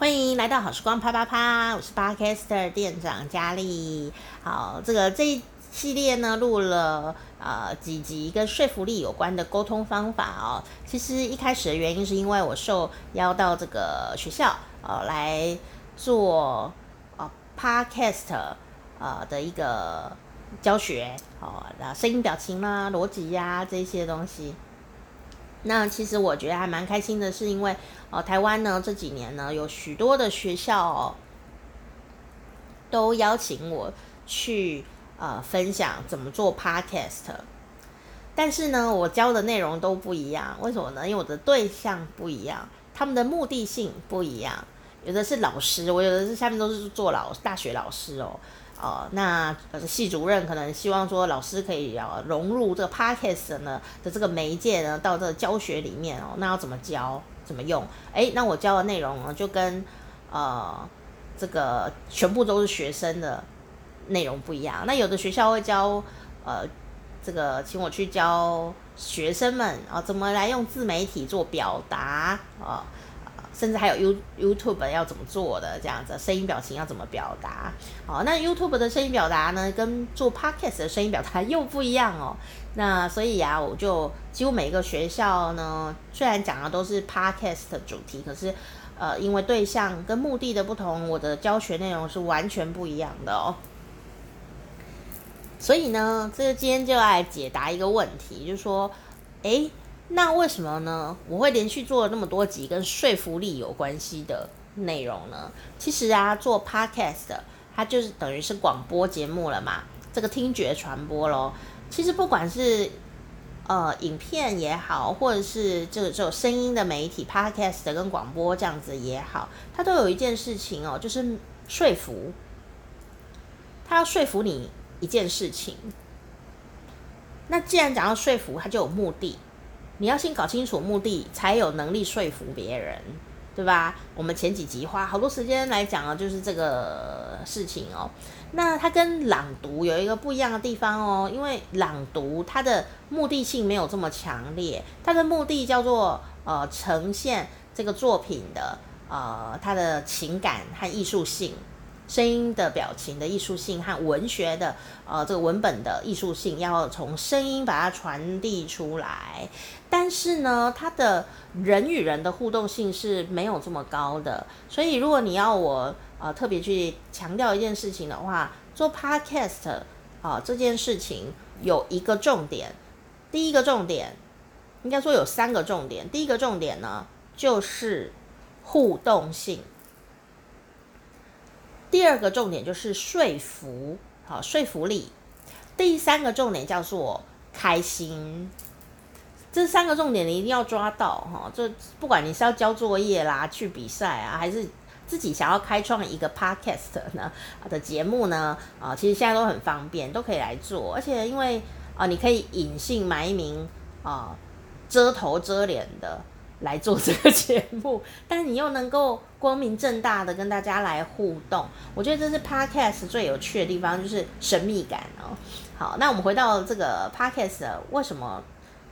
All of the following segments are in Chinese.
欢迎来到好时光啪啪啪，我是 Podcaster 店长佳丽。好，这个这一系列呢录了呃几集跟说服力有关的沟通方法哦。其实一开始的原因是因为我受邀到这个学校呃来做呃 Podcast 呃的一个教学哦，然后声音表情啦、逻辑呀这些东西。那其实我觉得还蛮开心的，是因为哦，台湾呢这几年呢有许多的学校，都邀请我去呃分享怎么做 Podcast，但是呢我教的内容都不一样，为什么呢？因为我的对象不一样，他们的目的性不一样，有的是老师，我有的是下面都是做老大学老师哦。哦，那系主任可能希望说老师可以要融入这个 Podcast 呢的这个媒介呢，到这个教学里面哦，那要怎么教，怎么用？诶，那我教的内容呢，就跟呃这个全部都是学生的内容不一样。那有的学校会教呃这个请我去教学生们啊、怎么来用自媒体做表达啊。甚至还有 You YouTube 要怎么做的这样子，声音表情要怎么表达？哦，那 YouTube 的声音表达呢，跟做 Podcast 的声音表达又不一样哦。那所以啊，我就几乎每一个学校呢，虽然讲的都是 Podcast 的主题，可是呃，因为对象跟目的的不同，我的教学内容是完全不一样的哦。所以呢，这个今天就来解答一个问题，就是说，诶。那为什么呢？我会连续做了那么多集跟说服力有关系的内容呢？其实啊，做 podcast 它就是等于是广播节目了嘛，这个听觉传播咯。其实不管是呃影片也好，或者是这个这种声音的媒体 podcast 跟广播这样子也好，它都有一件事情哦，就是说服。它要说服你一件事情。那既然讲到说服，它就有目的。你要先搞清楚目的，才有能力说服别人，对吧？我们前几集花好多时间来讲啊，就是这个事情哦。那它跟朗读有一个不一样的地方哦，因为朗读它的目的性没有这么强烈，它的目的叫做呃呈现这个作品的呃它的情感和艺术性。声音的表情的艺术性和文学的呃这个文本的艺术性，要从声音把它传递出来。但是呢，它的人与人的互动性是没有这么高的。所以，如果你要我呃特别去强调一件事情的话，做 Podcast 啊、呃、这件事情有一个重点。第一个重点应该说有三个重点。第一个重点呢就是互动性。第二个重点就是说服，好，说服力。第三个重点叫做开心。这三个重点你一定要抓到哈。这不管你是要交作业啦、去比赛啊，还是自己想要开创一个 podcast 呢的节目呢，啊，其实现在都很方便，都可以来做。而且因为啊，你可以隐姓埋名啊，遮头遮脸的。来做这个节目，但你又能够光明正大的跟大家来互动，我觉得这是 Podcast 最有趣的地方，就是神秘感哦。好，那我们回到这个 Podcast，为什么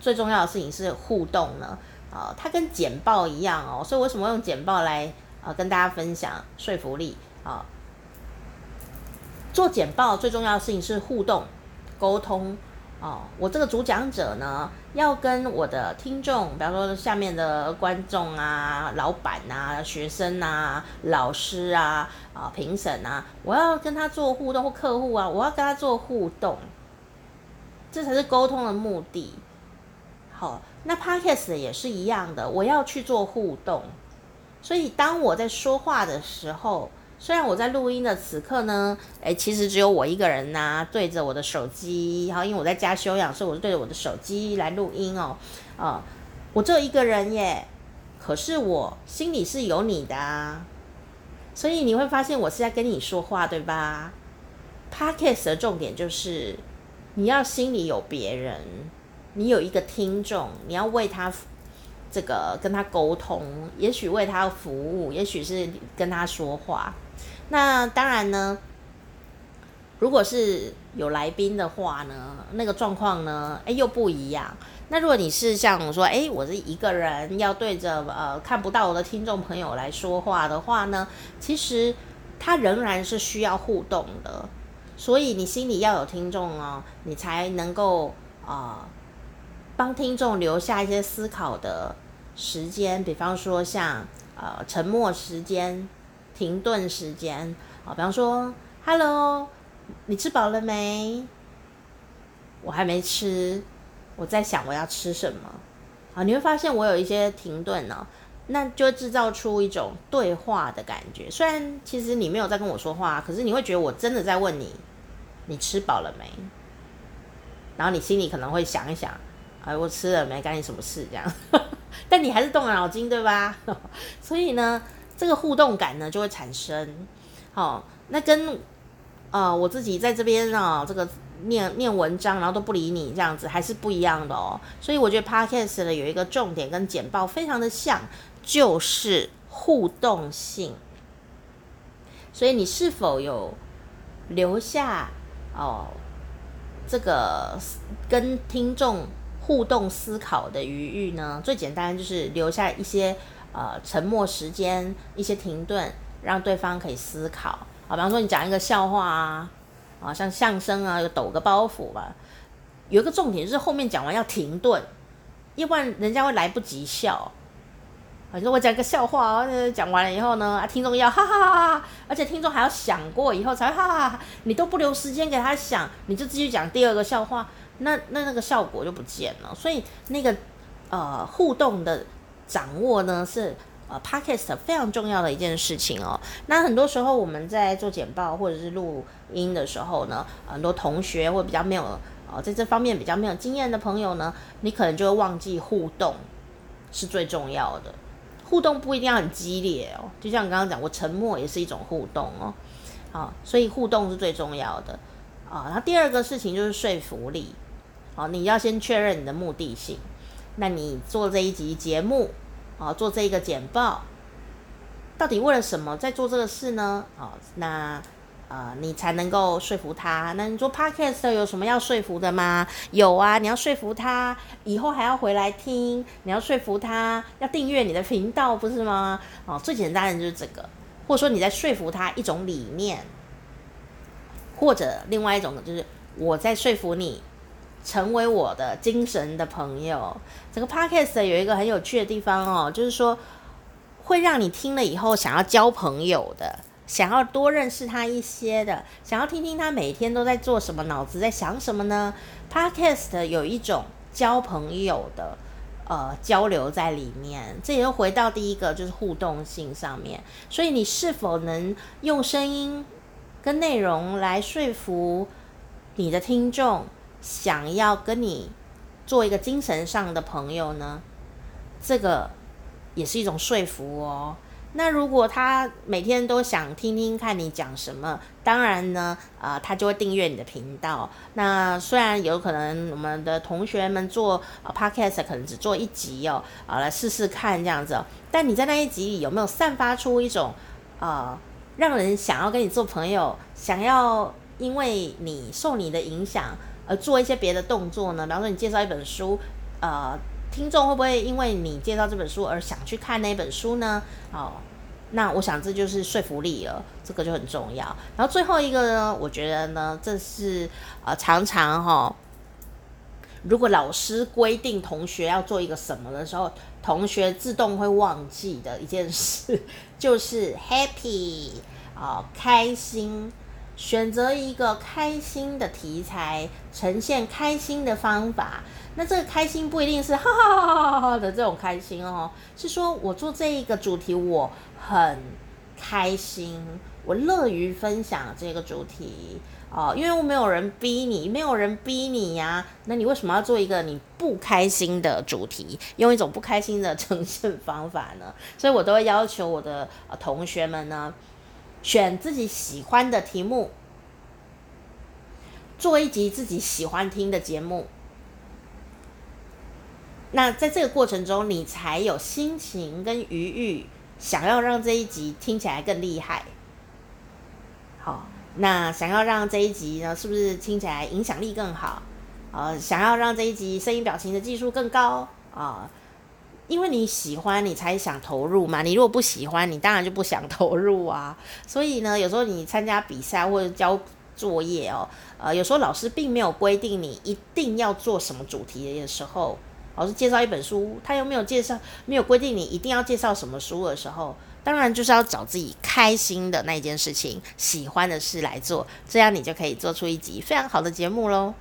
最重要的事情是互动呢？啊，它跟简报一样哦，所以为什么用简报来呃跟大家分享说服力啊？做简报最重要的事情是互动沟通。哦，我这个主讲者呢，要跟我的听众，比方说下面的观众啊、老板啊、学生啊、老师啊、啊评审啊，我要跟他做互动，或客户啊，我要跟他做互动，这才是沟通的目的。好，那 Podcast 也是一样的，我要去做互动，所以当我在说话的时候。虽然我在录音的此刻呢，诶，其实只有我一个人呐、对着我的手机，然后因为我在家休养，所以我就对着我的手机来录音哦，啊、我只有一个人耶，可是我心里是有你的啊，所以你会发现我是在跟你说话，对吧？Podcast 的重点就是你要心里有别人，你有一个听众，你要为他。这个跟他沟通，也许为他服务，也许是跟他说话。那当然呢，如果是有来宾的话呢，那个状况呢，哎，又不一样。那如果你是像我说，哎，我是一个人要对着呃看不到我的听众朋友来说话的话呢，其实他仍然是需要互动的。所以你心里要有听众哦，你才能够啊、呃、帮听众留下一些思考的时间，比方说像呃沉默时间、停顿时间啊、比方说，Hello。你吃饱了没？我还没吃，我在想我要吃什么。啊，你会发现我有一些停顿呢，那就制造出一种对话的感觉。虽然其实你没有在跟我说话，可是你会觉得我真的在问你，你吃饱了没？然后你心里可能会想一想，哎，我吃了没？干你什么事？这样，但你还是动了脑筋，对吧？所以呢，这个互动感呢就会产生。好，那跟。呃，我自己在这边啊，这个念念文章，然后都不理你这样子，还是不一样的哦。所以我觉得 Podcast 呢有一个重点跟简报非常的像，就是互动性。所以你是否有留下哦这个跟听众互动思考的余裕呢？最简单就是留下一些呃沉默时间，一些停顿，让对方可以思考。好，比方说你讲一个笑话啊，啊，像相声啊，有抖个包袱吧。有一个重点就是后面讲完要停顿，要不然人家会来不及笑。反正我讲个笑话，讲完了以后呢，啊，听众要哈哈哈哈，而且听众还要想过以后才哈哈哈。你都不留时间给他想，你就继续讲第二个笑话，那那那个效果就不见了。所以那个呃互动的掌握呢是。呃，Podcast 非常重要的一件事情哦。那很多时候我们在做简报或者是录音的时候呢，很多同学或比较没有呃在这方面比较没有经验的朋友呢，你可能就会忘记互动是最重要的。互动不一定要很激烈哦，就像刚刚讲，我沉默也是一种互动哦。好，所以互动是最重要的啊。那第二个事情就是说服力。好，你要先确认你的目的性。那你做这一集节目。啊，做这一个简报，到底为了什么在做这个事呢？哦，那呃，你才能够说服他。那你做 podcast 有什么要说服的吗？有啊，你要说服他以后还要回来听，你要说服他要订阅你的频道，不是吗？哦，最简单的就是这个，或者说你在说服他一种理念，或者另外一种就是我在说服你。成为我的精神的朋友。这个 podcast 有一个很有趣的地方哦，就是说会让你听了以后想要交朋友的，想要多认识他一些的，想要听听他每天都在做什么，脑子在想什么呢？podcast 有一种交朋友的呃交流在里面，这也就回到第一个就是互动性上面。所以你是否能用声音跟内容来说服你的听众？想要跟你做一个精神上的朋友呢，这个也是一种说服哦。那如果他每天都想听听看你讲什么，当然呢，啊、呃，他就会订阅你的频道。那虽然有可能我们的同学们做、呃、Podcast 可能只做一集哦，啊、呃，来试试看这样子。但你在那一集里有没有散发出一种、呃，让人想要跟你做朋友，想要因为你受你的影响？而做一些别的动作呢？比方说，你介绍一本书，呃，听众会不会因为你介绍这本书而想去看那本书呢？哦，那我想这就是说服力了，这个就很重要。然后最后一个呢，我觉得呢，这是呃常常哈、如果老师规定同学要做一个什么的时候，同学自动会忘记的一件事，就是 happy 啊、哦，开心。选择一个开心的题材，呈现开心的方法。那这个开心不一定是哈哈哈哈哈的这种开心哦，是说我做这一个主题我很开心，我乐于分享这个主题哦，因为我没有人逼你，没有人逼你呀。那你为什么要做一个你不开心的主题，用一种不开心的呈现方法呢？所以我都会要求我的同学们呢。选自己喜欢的题目，做一集自己喜欢听的节目。那在这个过程中，你才有心情跟余裕，想要让这一集听起来更厉害。好，那想要让这一集呢，是不是听起来影响力更好？呃，想要让这一集声音表情的技术更高啊？因为你喜欢，你才想投入嘛。你如果不喜欢，你当然就不想投入啊。所以呢，有时候你参加比赛或者交作业哦，呃，有时候老师并没有规定你一定要做什么主题的时候，老师介绍一本书，他又没有介绍，没有规定你一定要介绍什么书的时候，当然就是要找自己开心的那件事情、喜欢的事来做，这样你就可以做出一集非常好的节目喽。